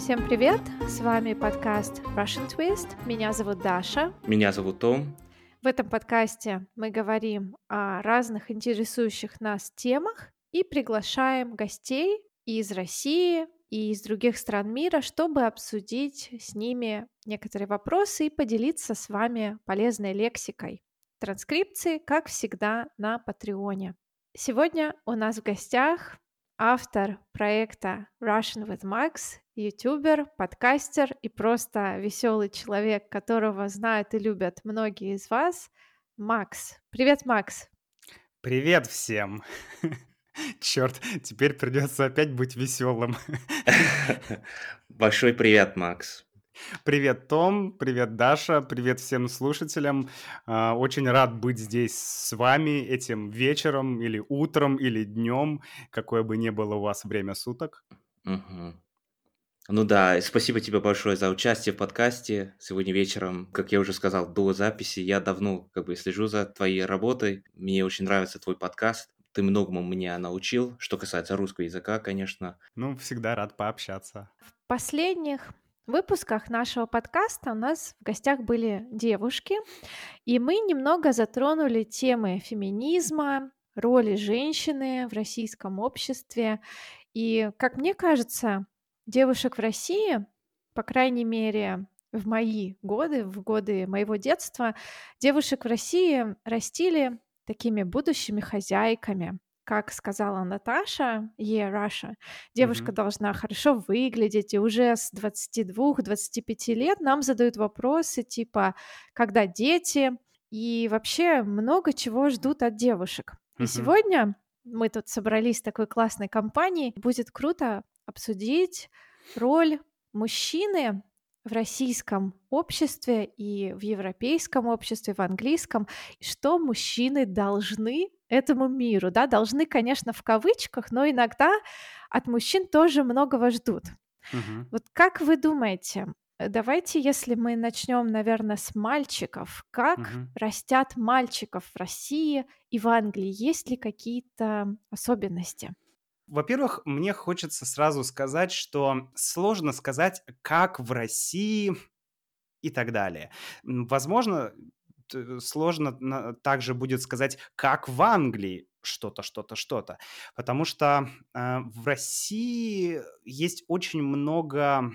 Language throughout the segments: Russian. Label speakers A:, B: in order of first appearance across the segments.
A: Всем привет! С вами подкаст Russian Twist. Меня зовут Даша.
B: Меня зовут Том.
A: В этом подкасте мы говорим о разных интересующих нас темах и приглашаем гостей из России и из других стран мира, чтобы обсудить с ними некоторые вопросы и поделиться с вами полезной лексикой. Транскрипции, как всегда, на Патреоне. Сегодня у нас в гостях автор проекта Russian with Max, ютубер, подкастер и просто веселый человек, которого знают и любят многие из вас, Макс. Привет, Макс.
C: Привет всем. Черт, теперь придется опять быть веселым.
B: Большой привет, Макс.
C: Привет, Том, привет, Даша, привет всем слушателям. А, очень рад быть здесь с вами этим вечером или утром или днем, какое бы ни было у вас время суток.
B: Угу. Ну да, спасибо тебе большое за участие в подкасте сегодня вечером. Как я уже сказал до записи, я давно как бы слежу за твоей работой. Мне очень нравится твой подкаст. Ты многому меня научил, что касается русского языка, конечно.
C: Ну, всегда рад пообщаться.
A: В последних выпусках нашего подкаста у нас в гостях были девушки, и мы немного затронули темы феминизма, роли женщины в российском обществе. И, как мне кажется, девушек в России, по крайней мере, в мои годы, в годы моего детства, девушек в России растили такими будущими хозяйками как сказала Наташа, е Раша, девушка mm-hmm. должна хорошо выглядеть, и уже с 22-25 лет нам задают вопросы типа, когда дети, и вообще много чего ждут от девушек. Mm-hmm. И сегодня мы тут собрались в такой классной компании, будет круто обсудить роль мужчины в российском обществе и в европейском обществе, в английском, что мужчины должны этому миру, да, должны, конечно, в кавычках, но иногда от мужчин тоже многого ждут. Угу. Вот как вы думаете, э, давайте, если мы начнем, наверное, с мальчиков, как угу. растят мальчиков в России и в Англии, есть ли какие-то особенности?
C: Во-первых, мне хочется сразу сказать, что сложно сказать, как в России и так далее. Возможно, сложно также будет сказать, как в Англии что-то, что-то, что-то. Потому что э, в России есть очень много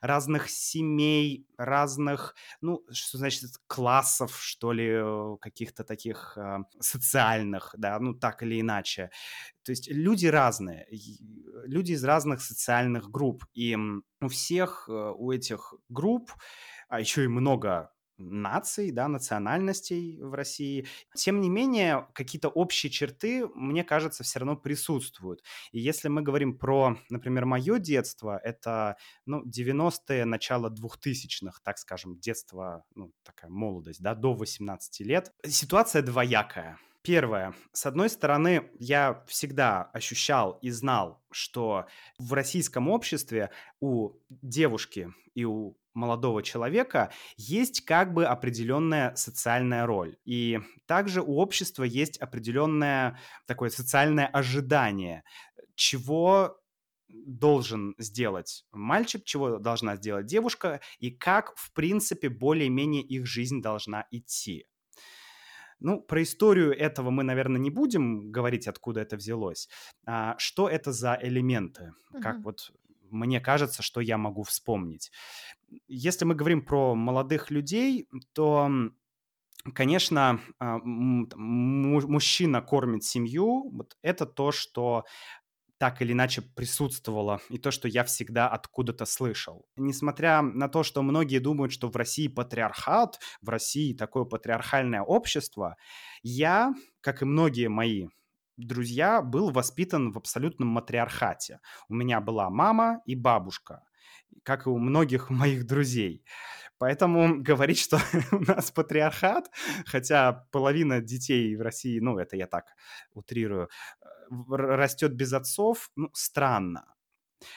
C: разных семей, разных, ну, что значит, классов, что ли, э, каких-то таких э, социальных, да, ну, так или иначе. То есть люди разные, люди из разных социальных групп, и у всех, э, у этих групп, а еще и много наций, да, национальностей в России. Тем не менее, какие-то общие черты, мне кажется, все равно присутствуют. И если мы говорим про, например, мое детство, это ну, 90-е, начало 2000-х, так скажем, детство, ну, такая молодость, да, до 18 лет. Ситуация двоякая. Первое. С одной стороны, я всегда ощущал и знал, что в российском обществе у девушки и у молодого человека есть как бы определенная социальная роль. И также у общества есть определенное такое социальное ожидание, чего должен сделать мальчик, чего должна сделать девушка, и как, в принципе, более-менее их жизнь должна идти. Ну, про историю этого мы, наверное, не будем говорить, откуда это взялось. А, что это за элементы? Uh-huh. Как вот мне кажется, что я могу вспомнить. Если мы говорим про молодых людей, то Конечно, а, мужчина кормит семью. Вот это то, что так или иначе присутствовало, и то, что я всегда откуда-то слышал. Несмотря на то, что многие думают, что в России патриархат, в России такое патриархальное общество, я, как и многие мои друзья, был воспитан в абсолютном матриархате. У меня была мама и бабушка, как и у многих моих друзей. Поэтому говорить, что у нас патриархат, хотя половина детей в России, ну, это я так утрирую, растет без отцов, ну, странно.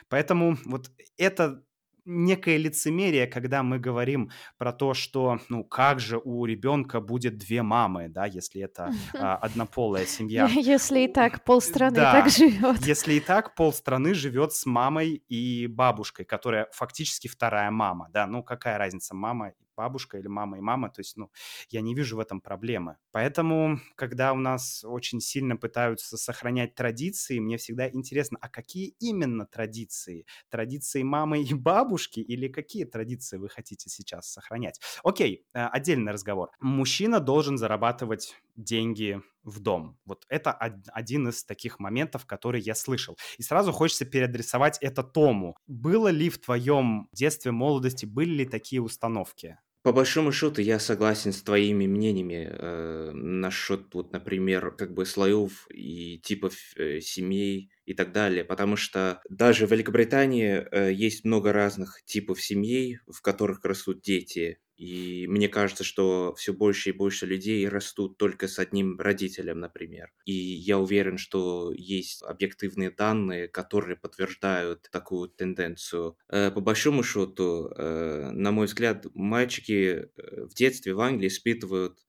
C: Поэтому вот это некое лицемерие, когда мы говорим про то, что, ну, как же у ребенка будет две мамы, да, если это а, однополая семья.
A: Если и так полстраны да, так живет.
C: Если и так полстраны живет с мамой и бабушкой, которая фактически вторая мама, да, ну, какая разница, мама бабушка или мама и мама, то есть, ну, я не вижу в этом проблемы. Поэтому, когда у нас очень сильно пытаются сохранять традиции, мне всегда интересно, а какие именно традиции? Традиции мамы и бабушки или какие традиции вы хотите сейчас сохранять? Окей, э, отдельный разговор. Мужчина должен зарабатывать деньги в дом. Вот это один из таких моментов, который я слышал. И сразу хочется переадресовать это Тому. Было ли в твоем детстве, молодости, были ли такие установки?
B: По большому счету я согласен с твоими мнениями э, насчет, вот, например, как бы слоев и типов э, семей и так далее, потому что даже в Великобритании э, есть много разных типов семей, в которых растут дети, и мне кажется, что все больше и больше людей растут только с одним родителем, например. И я уверен, что есть объективные данные, которые подтверждают такую тенденцию. Э, по большому счету, э, на мой взгляд, мальчики э, в детстве в Англии испытывают,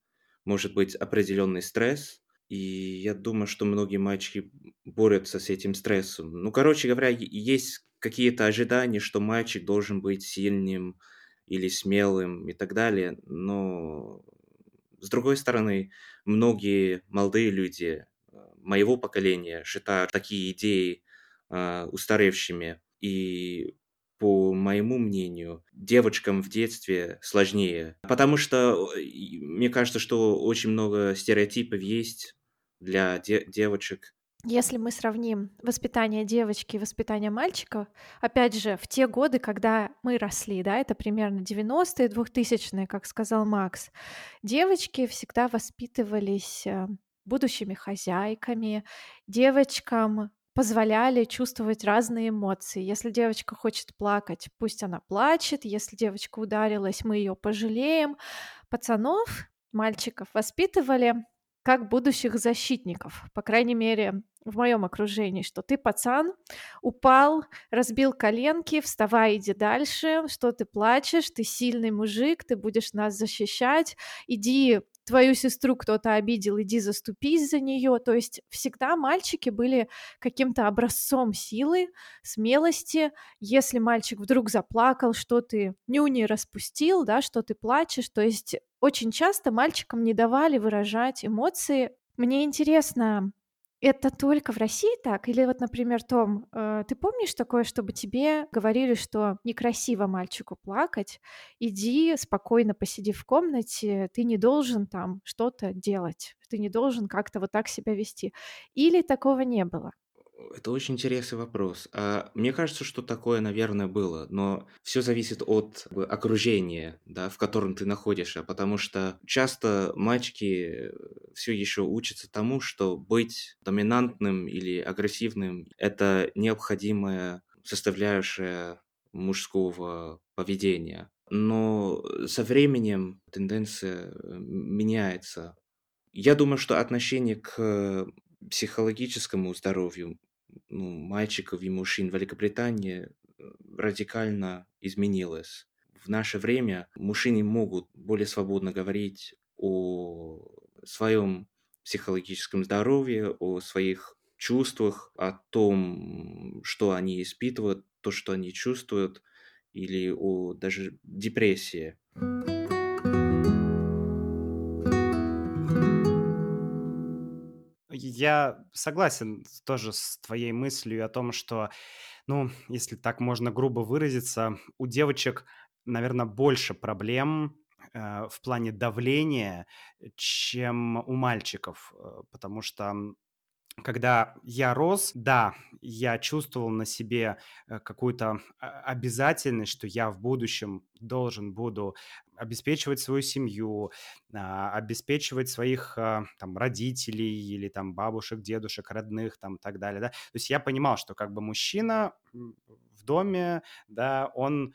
B: может быть, определенный стресс, и я думаю, что многие мальчики борются с этим стрессом. Ну, короче говоря, есть какие-то ожидания, что мальчик должен быть сильным, или смелым и так далее. Но с другой стороны, многие молодые люди э, моего поколения считают такие идеи э, устаревшими. И по моему мнению, девочкам в детстве сложнее. Потому что мне кажется, что очень много стереотипов есть для де- девочек.
A: Если мы сравним воспитание девочки и воспитание мальчика, опять же, в те годы, когда мы росли, да, это примерно 90-е, 2000-е, как сказал Макс, девочки всегда воспитывались э, будущими хозяйками, девочкам позволяли чувствовать разные эмоции. Если девочка хочет плакать, пусть она плачет. Если девочка ударилась, мы ее пожалеем. Пацанов, мальчиков воспитывали как будущих защитников, по крайней мере, в моем окружении, что ты пацан, упал, разбил коленки, вставай, иди дальше, что ты плачешь, ты сильный мужик, ты будешь нас защищать, иди твою сестру кто-то обидел, иди заступись за нее. То есть всегда мальчики были каким-то образцом силы, смелости. Если мальчик вдруг заплакал, что ты нюни распустил, да, что ты плачешь, то есть очень часто мальчикам не давали выражать эмоции. Мне интересно, это только в России так? Или вот, например, Том, э, ты помнишь такое, чтобы тебе говорили, что некрасиво мальчику плакать, иди спокойно посиди в комнате, ты не должен там что-то делать, ты не должен как-то вот так себя вести. Или такого не было?
B: Это очень интересный вопрос. А, мне кажется, что такое, наверное, было, но все зависит от окружения, да, в котором ты находишься, потому что часто мальчики все еще учатся тому, что быть доминантным или агрессивным – это необходимая составляющая мужского поведения. Но со временем тенденция э, меняется. Я думаю, что отношение к психологическому здоровью ну, мальчиков и мужчин в Великобритании э, радикально изменилось. В наше время мужчины могут более свободно говорить о своем психологическом здоровье, о своих чувствах, о том, что они испытывают, то, что они чувствуют, или о даже депрессии.
C: Я согласен тоже с твоей мыслью о том, что, ну, если так можно грубо выразиться, у девочек, наверное, больше проблем э, в плане давления, чем у мальчиков, э, потому что когда я рос, да, я чувствовал на себе э, какую-то а, обязательность, что я в будущем должен буду обеспечивать свою семью, а, обеспечивать своих а, там родителей или там бабушек, дедушек, родных там и так далее, да. То есть я понимал, что как бы мужчина в доме, да, он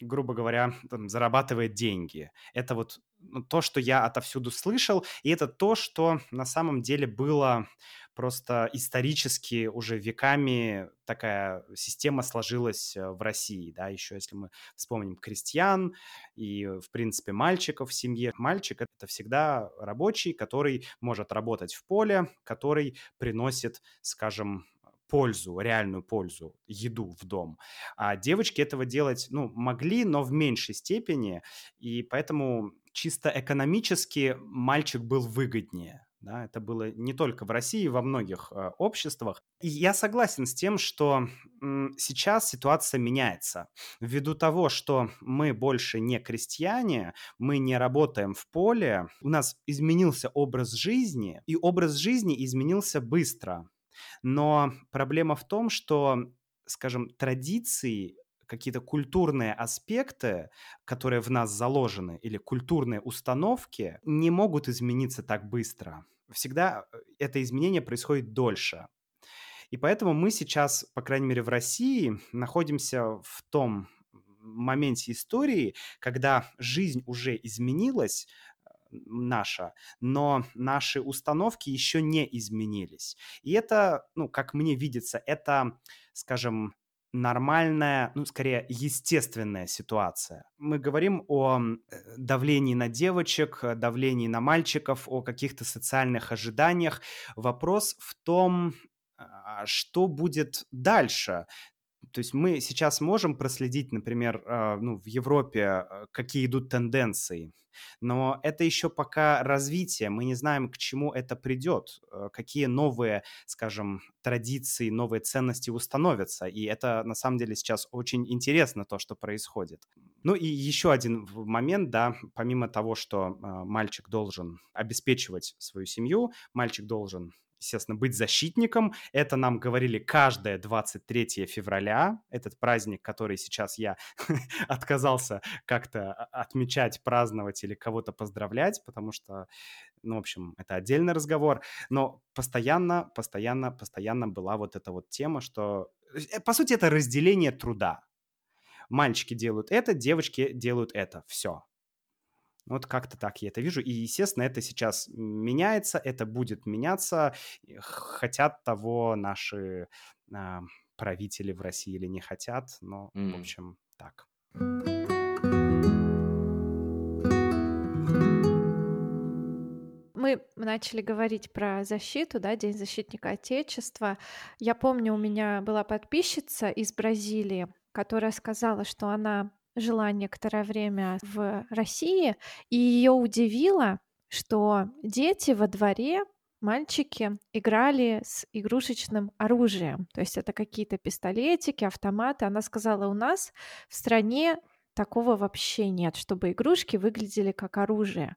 C: грубо говоря, там, зарабатывает деньги. Это вот то, что я отовсюду слышал, и это то, что на самом деле было просто исторически уже веками такая система сложилась э, в России, да, еще если мы вспомним крестьян и, в принципе, мальчиков в семье. Мальчик — это всегда рабочий, который может работать в поле, который приносит, скажем, пользу, реальную пользу, еду в дом. А девочки этого делать, ну, могли, но в меньшей степени, и поэтому чисто экономически мальчик был выгоднее. Да, это было не только в России, во многих э, обществах. И я согласен с тем, что м, сейчас ситуация меняется. Ввиду того, что мы больше не крестьяне, мы не работаем в поле, у нас изменился образ жизни, и образ жизни изменился быстро. Но проблема в том, что, скажем, традиции какие-то культурные аспекты, которые в нас заложены, или культурные установки, не могут измениться так быстро. Всегда э, это изменение происходит дольше. И поэтому мы сейчас, по крайней мере, в России находимся в том моменте истории, когда жизнь уже изменилась, наша, но наши установки еще не изменились. И это, ну, как мне видится, это, скажем, нормальная, ну, скорее, естественная ситуация. Мы говорим о э, давлении на девочек, давлении на мальчиков, о каких-то социальных ожиданиях. Вопрос в том, а, что будет дальше. То есть мы сейчас можем проследить, например, а, ну, в Европе, а, какие идут тенденции, но это еще пока развитие, мы не знаем, к чему это придет, а, какие новые, скажем, традиции, новые ценности установятся, и это на самом деле сейчас очень интересно то, что происходит. Ну и еще один момент, да, помимо того, что мальчик должен обеспечивать свою семью, мальчик должен естественно, быть защитником. Это нам говорили каждое 23 февраля, этот праздник, который сейчас я отказался как-то отмечать, праздновать или кого-то поздравлять, потому что, ну, в общем, это отдельный разговор. Но постоянно, постоянно, постоянно была вот эта вот тема, что, э, по сути, это разделение труда. Мальчики делают это, девочки делают это. Все. Вот как-то так я это вижу. И, естественно, это сейчас меняется, это будет меняться. Хотят того наши э, правители в России или не хотят. Но, mm. в общем, так.
A: Мы начали говорить про защиту, да, День защитника Отечества. Я помню, у меня была подписчица из Бразилии, которая сказала, что она жила некоторое время в России, и ее удивило, что дети во дворе, мальчики, играли с игрушечным оружием. То есть это какие-то пистолетики, автоматы. Она сказала, у нас в стране такого вообще нет, чтобы игрушки выглядели как оружие.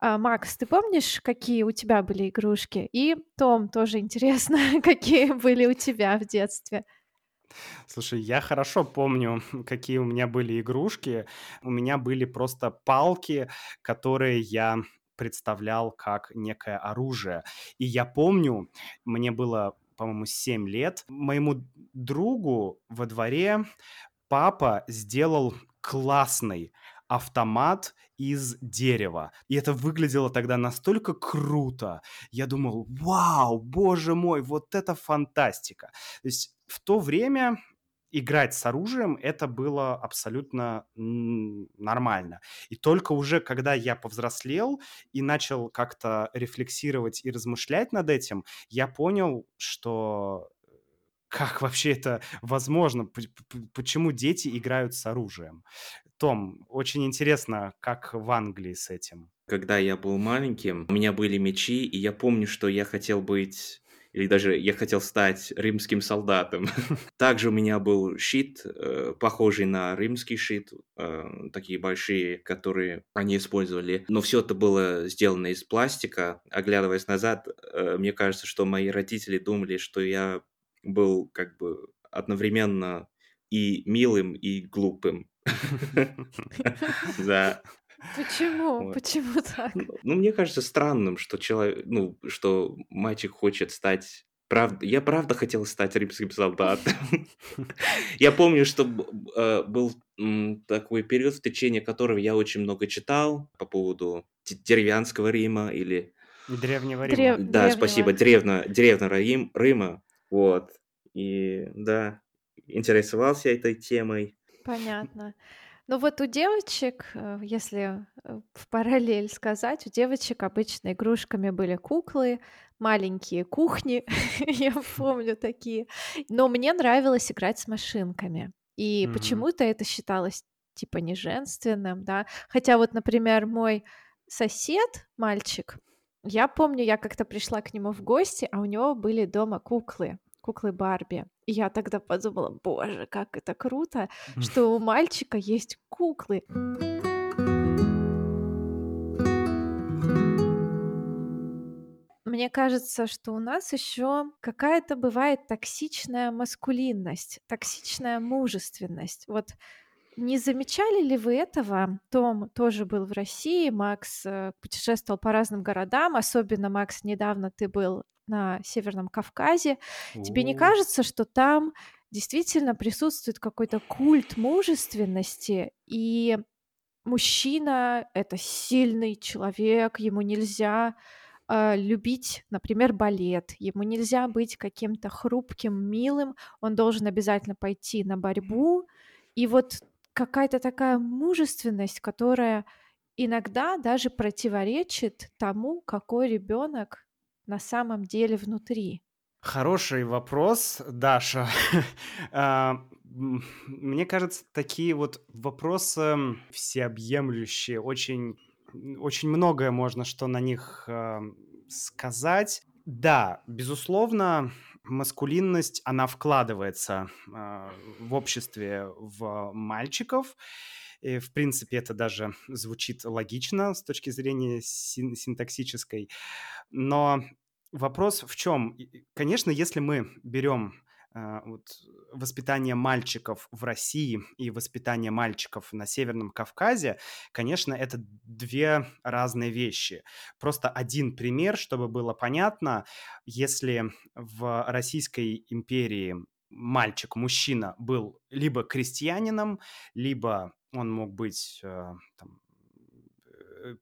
A: А, Макс, ты помнишь, какие у тебя были игрушки? И Том, тоже интересно, какие были у тебя в детстве?
C: Слушай, я хорошо помню, какие у меня были игрушки. У меня были просто палки, которые я представлял как некое оружие. И я помню, мне было, по-моему, 7 лет, моему другу во дворе папа сделал классный автомат из дерева. И это выглядело тогда настолько круто. Я думал, вау, боже мой, вот это фантастика. То есть в то время играть с оружием это было абсолютно нормально. И только уже когда я повзрослел и начал как-то рефлексировать и размышлять над этим, я понял, что как вообще это возможно, почему дети играют с оружием. Том, очень интересно, как в Англии с этим.
B: Когда я был маленьким, у меня были мечи, и я помню, что я хотел быть или даже я хотел стать римским солдатом. Также у меня был щит, э, похожий на римский щит, э, такие большие, которые они использовали. Но все это было сделано из пластика. Оглядываясь назад, э, мне кажется, что мои родители думали, что я был как бы одновременно и милым, и глупым.
A: Да. Почему? Вот. Почему так?
B: Ну, ну, мне кажется странным, что человек, ну, что мальчик хочет стать правда, я правда хотел стать римским солдатом. Я помню, что э, был такой период, в течение которого я очень много читал по поводу деревянского Рима или...
C: Древнего Рима.
B: Да, спасибо, древнего Рима. Вот. И да, интересовался этой темой.
A: Понятно. Ну вот у девочек, э, если э, в параллель сказать, у девочек обычно игрушками были куклы, маленькие кухни, я помню такие. Но мне нравилось играть с машинками. И mm-hmm. почему-то это считалось типа не женственным, да. Хотя вот, например, мой сосед, мальчик, я помню, я как-то пришла к нему в гости, а у него были дома куклы куклы Барби. И я тогда подумала, боже, как это круто, что у мальчика есть куклы. Мне кажется, что у нас еще какая-то бывает токсичная маскулинность, токсичная мужественность. Вот не замечали ли вы этого? Том тоже был в России, Макс э, путешествовал по разным городам, особенно, Макс, недавно ты был на Северном Кавказе. Тебе не кажется, что там действительно присутствует какой-то культ мужественности, и мужчина — это сильный человек, ему нельзя э, любить, например, балет, ему нельзя быть каким-то хрупким, милым, он должен обязательно пойти на борьбу, и вот какая-то такая мужественность, которая иногда даже противоречит тому, какой ребенок на самом деле внутри?
C: Хороший вопрос, Даша. А, мне кажется, такие вот вопросы всеобъемлющие, очень, очень многое можно что на них а, сказать. Да, безусловно, маскулинность, она вкладывается э, в обществе в мальчиков. И, в принципе, это даже звучит логично с точки зрения син- синтаксической. Но вопрос в чем? Конечно, если мы берем вот, воспитание мальчиков в России и воспитание мальчиков на Северном Кавказе, конечно, это две разные вещи. Просто один пример, чтобы было понятно, если в Российской империи мальчик, мужчина был либо крестьянином, либо он мог быть э, там, Э,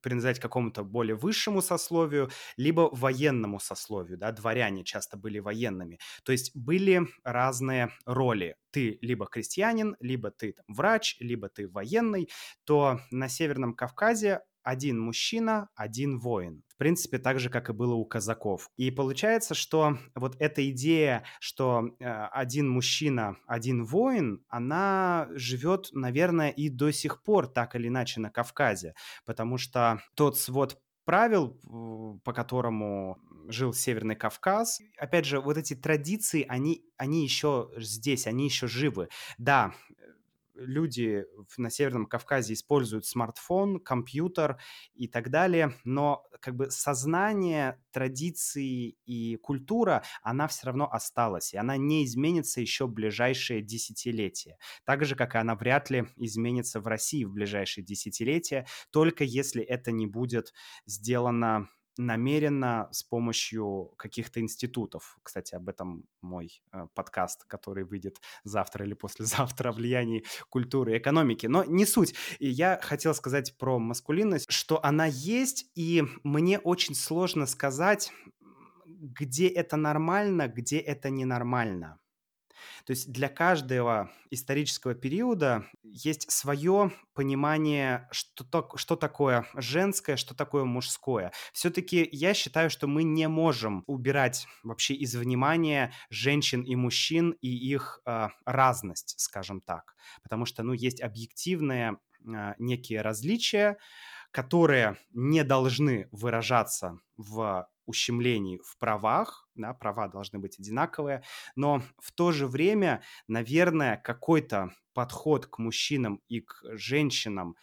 C: принадлежать какому-то более высшему сословию, либо военному сословию, да, дворяне часто были военными. То есть были разные роли. Ты либо крестьянин, либо ты там, врач, либо ты военный, то на Северном Кавказе один мужчина, один воин. В принципе, так же, как и было у казаков. И получается, что вот эта идея, что э, один мужчина, один воин, она живет, наверное, и до сих пор так или иначе на Кавказе. Потому что тот свод правил, по которому жил Северный Кавказ. Опять же, вот эти традиции, они, они еще здесь, они еще живы. Да, люди на Северном Кавказе используют смартфон, компьютер и так далее, но как бы сознание, традиции и культура, она все равно осталась, и она не изменится еще в ближайшие десятилетия. Так же, как и она вряд ли изменится в России в ближайшие десятилетия, только если это не будет сделано намеренно с помощью каких-то институтов. Кстати, об этом мой э, подкаст, который выйдет завтра или послезавтра о влиянии культуры и экономики. Но не суть. И я хотел сказать про маскулинность, что она есть, и мне очень сложно сказать, где это нормально, где это ненормально. То есть для каждого исторического периода есть свое понимание, что, то, что такое женское, что такое мужское. Все-таки я считаю, что мы не можем убирать вообще из внимания женщин и мужчин и их э, разность, скажем так. Потому что, ну, есть объективные э, некие различия, которые не должны выражаться в ущемлений в правах, да, права должны быть одинаковые, но в то же время, наверное, какой-то подход к мужчинам и к женщинам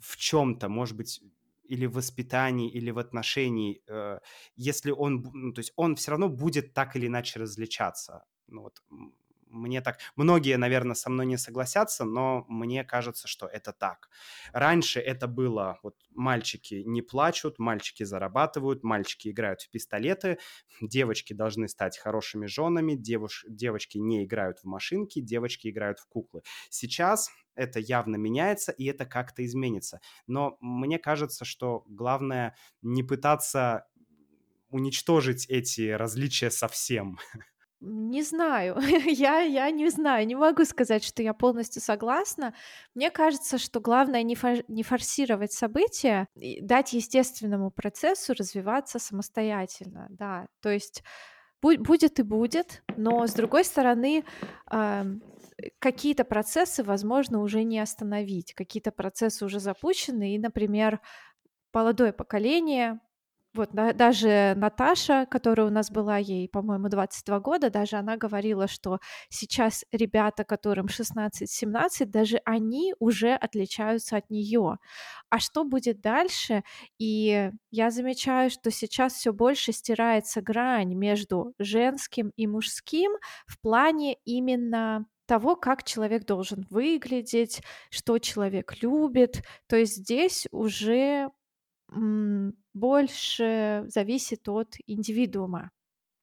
C: в чем-то, может быть, или в воспитании, или в отношении, э, если он, ну, то есть он все равно будет так или иначе различаться. Ну, вот мне так... Многие, наверное, со мной не согласятся, но мне кажется, что это так. Раньше это было, вот мальчики не плачут, мальчики зарабатывают, мальчики играют в пистолеты, девочки должны стать хорошими женами, девуш... девочки не играют в машинки, девочки играют в куклы. Сейчас это явно меняется, и это как-то изменится. Но мне кажется, что главное не пытаться уничтожить эти различия совсем.
A: Не знаю, я, я не знаю, не могу сказать, что я полностью согласна. Мне кажется, что главное не, фор- не форсировать события, и дать естественному процессу развиваться самостоятельно, да. То есть будь, будет и будет, но с другой стороны, э, какие-то процессы, возможно, уже не остановить, какие-то процессы уже запущены, и, например, молодое поколение вот да, даже Наташа, которая у нас была, ей, по-моему, 22 года, даже она говорила, что сейчас ребята, которым 16-17, даже они уже отличаются от нее. А что будет дальше? И я замечаю, что сейчас все больше стирается грань между женским и мужским в плане именно того, как человек должен выглядеть, что человек любит. То есть здесь уже больше зависит от индивидуума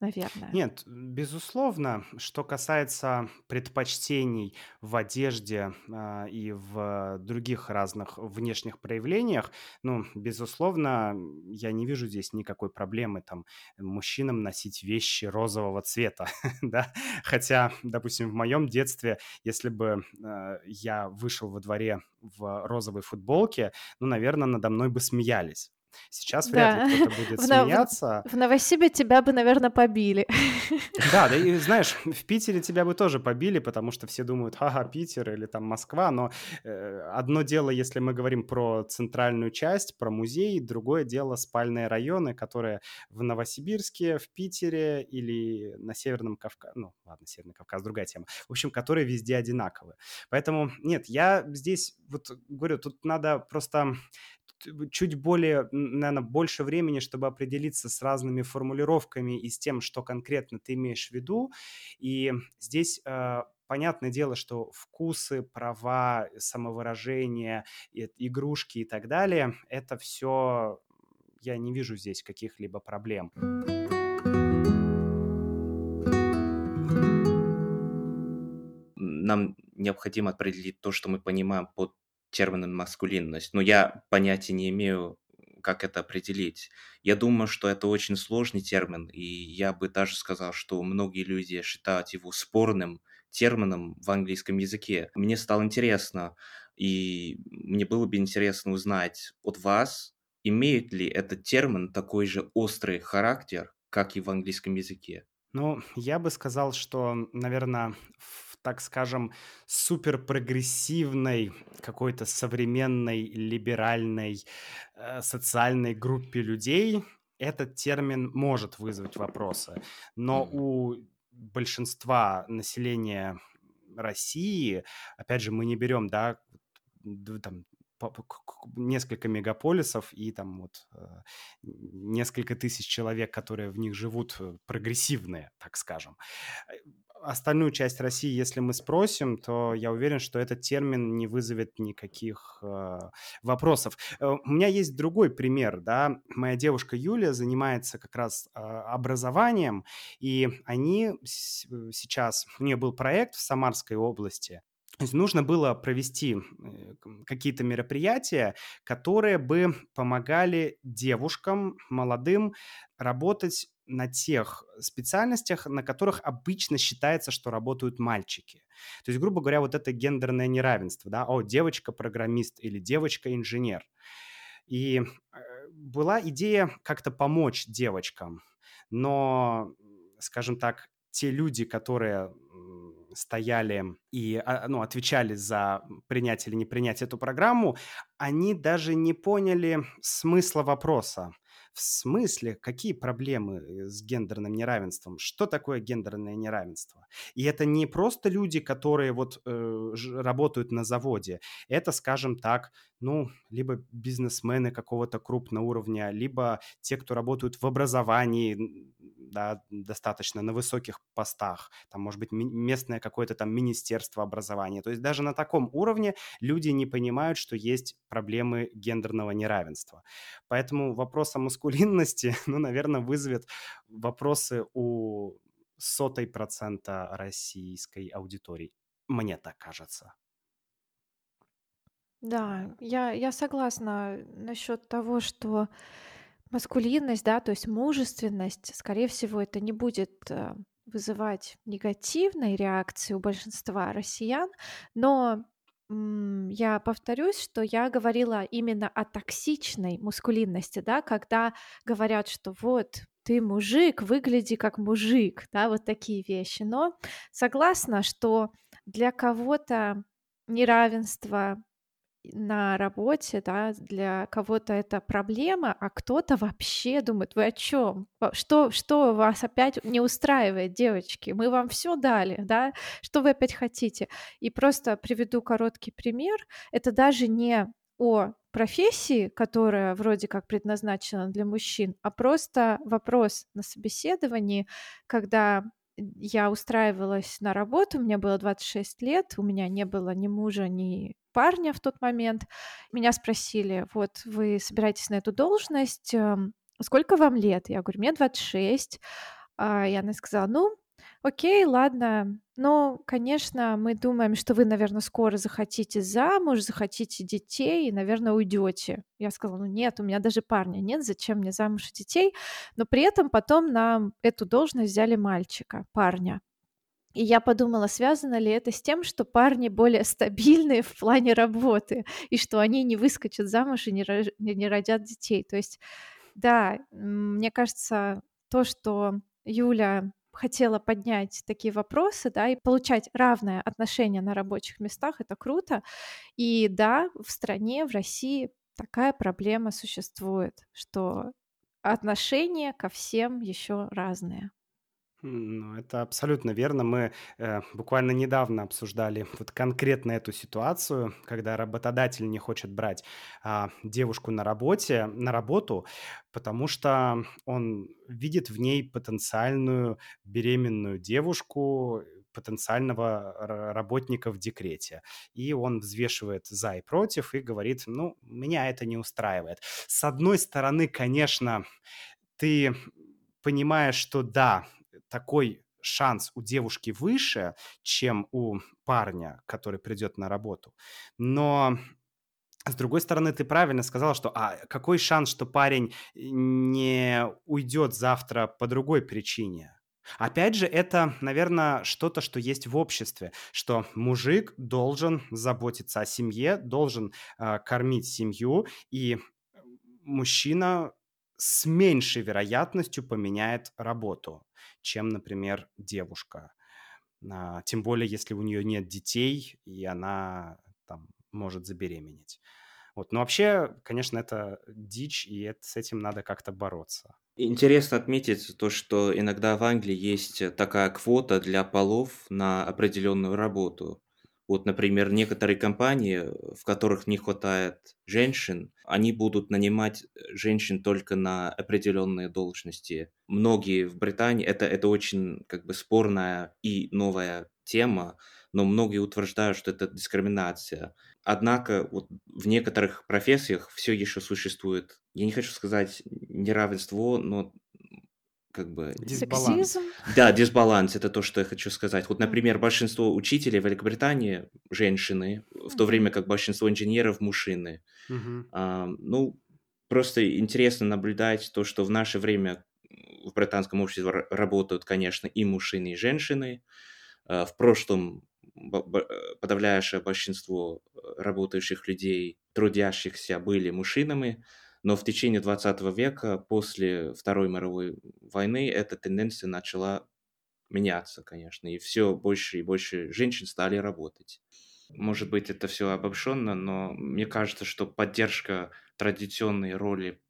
A: наверное.
C: Нет, безусловно, что касается предпочтений в одежде а, и в других разных внешних проявлениях, ну, безусловно, я не вижу здесь никакой проблемы там мужчинам носить вещи розового цвета, да, хотя, допустим, в моем детстве, если бы э, я вышел во дворе в розовой футболке, ну, наверное, надо мной бы смеялись. Сейчас вряд да. ли кто-то будет в смеяться.
A: В, в Новосибе тебя бы, наверное, побили.
C: Да, да, и знаешь, в Питере тебя бы тоже побили, потому что все думают, ага, Питер или там Москва, но э, одно дело, если мы говорим про центральную часть, про музей, другое дело спальные районы, которые в Новосибирске, в Питере или на Северном Кавказе, ну, ладно, Северный Кавказ, другая тема, в общем, которые везде одинаковые. Поэтому, нет, я здесь, вот говорю, тут надо просто чуть более, наверное, больше времени, чтобы определиться с разными формулировками и с тем, что конкретно ты имеешь в виду. И здесь э, понятное дело, что вкусы, права, самовыражение, игрушки и так далее, это все, я не вижу здесь каких-либо проблем.
B: Нам необходимо определить то, что мы понимаем под термином маскулинность, но я понятия не имею, как это определить. Я думаю, что это очень сложный термин, и я бы даже сказал, что многие люди считают его спорным термином в английском языке. Мне стало интересно, и мне было бы интересно узнать от вас, имеет ли этот термин такой же острый характер, как и в английском языке.
C: Ну, я бы сказал, что, наверное, в, так скажем, суперпрогрессивной, какой-то современной, либеральной, э, социальной группе людей этот термин может вызвать вопросы. Но у большинства населения России, опять же, мы не берем, да, там, несколько мегаполисов и там вот э, несколько тысяч человек, которые в них живут, э, прогрессивные, так скажем. Э, остальную часть России, если мы спросим, то я уверен, что этот термин не вызовет никаких э, вопросов. У меня есть другой пример, да, моя девушка Юлия занимается как раз э, образованием, и они сейчас, у нее был проект в Самарской области, то есть нужно было провести э, какие-то мероприятия, которые бы помогали девушкам, молодым, работать на тех специальностях, на которых обычно считается, что работают мальчики. То есть, грубо говоря, вот это гендерное неравенство, да, о, девочка-программист или девочка-инженер. И э, была идея как-то помочь девочкам, но, скажем так, те люди, которые стояли и а, ну, отвечали за принять или не принять эту программу, они даже не поняли смысла вопроса. В смысле, какие проблемы э, с гендерным неравенством? Что такое гендерное неравенство? И это не просто люди, которые вот э, работают на заводе. Это, скажем так, ну, либо бизнесмены какого-то крупного уровня, либо те, кто работают в образовании, да, достаточно на высоких постах, там, может быть, местное какое-то там министерство образования. То есть даже на таком уровне люди не понимают, что есть проблемы гендерного неравенства. Поэтому вопрос о маскулинности, ну, наверное, вызовет вопросы у сотой процента российской аудитории. Мне так кажется.
A: Да, я, я согласна насчет того, что маскулинность, да, то есть мужественность, скорее всего, это не будет э, вызывать негативной реакции у большинства россиян, но я повторюсь, что я говорила именно о токсичной мускулинности, да, когда говорят, что вот ты мужик, выгляди как мужик, да, вот такие вещи. Но согласна, что для кого-то неравенство на работе, да, для кого-то это проблема, а кто-то вообще думает, вы о чем? Что, что вас опять не устраивает, девочки? Мы вам все дали, да? Что вы опять хотите? И просто приведу короткий пример. Это даже не о профессии, которая вроде как предназначена для мужчин, а просто вопрос на собеседовании, когда я устраивалась на работу, мне было 26 лет, у меня не было ни мужа, ни парня в тот момент. Меня спросили, вот вы собираетесь на эту должность, эм, сколько вам лет? Я говорю, мне 26. А, и она сказала, ну, окей, ладно, но, конечно, мы думаем, что вы, наверное, скоро захотите замуж, захотите детей и, наверное, уйдете. Я сказала, ну нет, у меня даже парня нет, зачем мне замуж и детей? Но при этом потом нам эту должность взяли мальчика, парня. И я подумала, связано ли это с тем, что парни более стабильные в плане работы, и что они не выскочат замуж и не, рож... не родят детей. То есть, да, мне кажется, то, что Юля хотела поднять такие вопросы, да, и получать равное отношение на рабочих местах, это круто. И да, в стране, в России такая проблема существует, что отношения ко всем еще разные.
C: Ну, это абсолютно верно. Мы э, буквально недавно обсуждали вот конкретно эту ситуацию, когда работодатель не хочет брать а, девушку на работе, на работу, потому что он видит в ней потенциальную беременную девушку, потенциального работника в декрете. И он взвешивает за и против и говорит, ну, меня это не устраивает. С одной стороны, конечно, ты понимаешь, что да, такой шанс у девушки выше, чем у парня, который придет на работу. Но с другой стороны, ты правильно сказала, что а какой шанс, что парень не уйдет завтра по другой причине? Опять же, это, наверное, что-то, что есть в обществе, что мужик должен заботиться о семье, должен э, кормить семью, и мужчина с меньшей вероятностью поменяет работу чем, например, девушка. А, тем более, если у нее нет детей, и она там может забеременеть. Вот. Но вообще, конечно, это дичь, и это, с этим надо как-то бороться.
B: Интересно отметить то, что иногда в Англии есть такая квота для полов на определенную работу. Вот, например, некоторые компании, в которых не хватает женщин, они будут нанимать женщин только на определенные должности. Многие в Британии, это, это очень как бы спорная и новая тема, но многие утверждают, что это дискриминация. Однако вот в некоторых профессиях все еще существует, я не хочу сказать неравенство, но как бы...
A: Дисбаланс. Сексизм?
B: Да, дисбаланс, это то, что я хочу сказать. Вот, например, большинство учителей в Великобритании женщины, в то время как большинство инженеров мужчины.
C: Uh-huh.
B: А, ну, просто интересно наблюдать то, что в наше время в британском обществе работают, конечно, и мужчины, и женщины. А, в прошлом подавляющее большинство работающих людей, трудящихся, были мужчинами. Но в течение 20 века, после Второй мировой войны, эта тенденция начала меняться, конечно, и все больше и больше женщин стали работать. Может быть, это все обобщенно, но мне кажется, что поддержка традиционной роли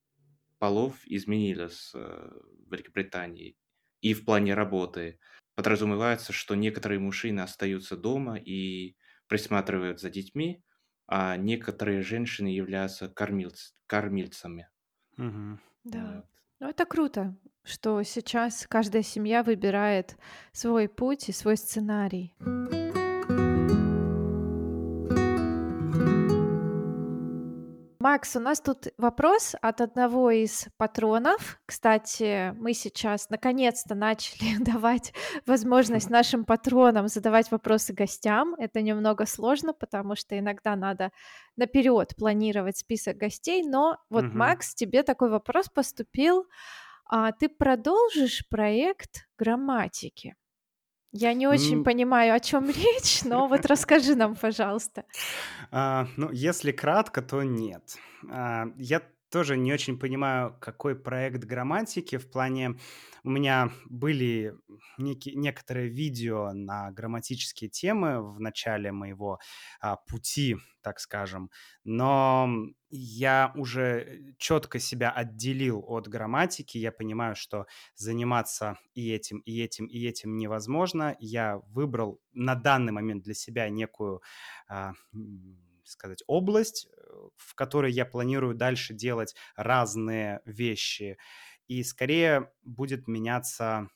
B: полов изменилась э, в Великобритании и в плане работы. Подразумевается, что некоторые мужчины остаются дома и присматривают за детьми, а некоторые женщины являются кормилц, кормильцами.
C: Угу.
A: Да. Вот. Ну, это круто. что сейчас каждая семья выбирает свой путь и свой сценарий. Макс, у нас тут вопрос от одного из патронов. Кстати, мы сейчас наконец-то начали давать возможность нашим патронам задавать вопросы гостям. Это немного сложно, потому что иногда надо наперед планировать список гостей. Но вот, угу. Макс, тебе такой вопрос поступил. А ты продолжишь проект грамматики? Я не очень М, понимаю, о чем речь, но вот расскажи нам, пожалуйста.
C: а, ну, если кратко, то нет. А, я тоже не очень понимаю, какой проект грамматики. В плане у меня были некие, некоторые видео на грамматические темы в начале моего а, пути, так скажем, но я уже четко себя отделил от грамматики. Я понимаю, что заниматься и этим, и этим, и этим невозможно. Я выбрал на данный момент для себя некую а, сказать, область, э, в которой я планирую дальше делать разные вещи. И скорее будет меняться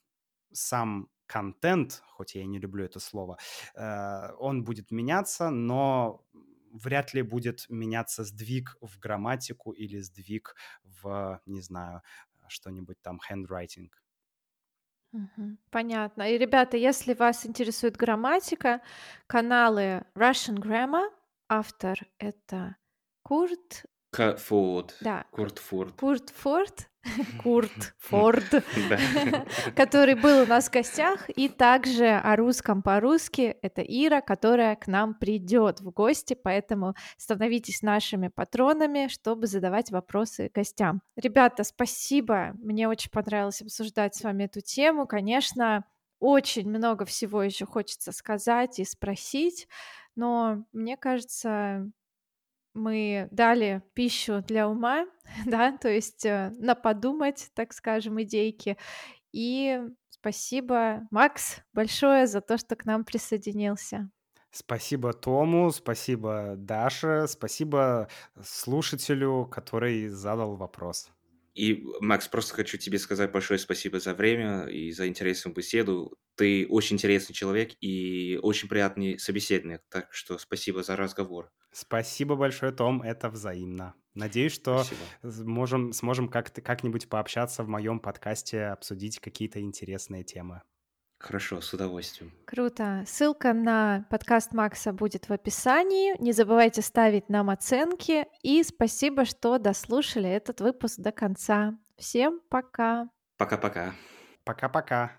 C: сам контент, хоть я и не люблю это слово, э, он будет меняться, но вряд ли будет меняться сдвиг в грамматику или сдвиг в, не знаю, что-нибудь там handwriting.
A: Понятно. И, ребята, если вас интересует грамматика, каналы Russian Grammar Автор это Курт
B: Форд.
A: Да.
B: Курт Форд.
A: Курт Форд. Курт Форд, который был у нас в гостях, и также о русском по-русски это Ира, которая к нам придет в гости, поэтому становитесь нашими патронами, чтобы задавать вопросы гостям. Ребята, спасибо, мне очень понравилось обсуждать с вами эту тему, конечно, очень много всего еще хочется сказать и спросить, но мне кажется, мы дали пищу для ума, да, то есть э, на подумать, так скажем, идейки. И спасибо, Макс, большое за то, что к нам присоединился.
C: Спасибо Тому, спасибо Даше, спасибо слушателю, который задал вопрос.
B: И, Макс, просто хочу тебе сказать большое спасибо за время и за интересную беседу. Ты очень интересный человек и очень приятный собеседник, так что спасибо за разговор.
C: Спасибо большое, Том, это взаимно. Надеюсь, что можем, сможем как-то, как-нибудь пообщаться в моем подкасте, обсудить какие-то интересные темы.
B: Хорошо, с удовольствием.
A: Круто. Ссылка на подкаст Макса будет в описании. Не забывайте ставить нам оценки. И спасибо, что дослушали этот выпуск до конца. Всем пока.
B: Пока-пока.
C: Пока-пока.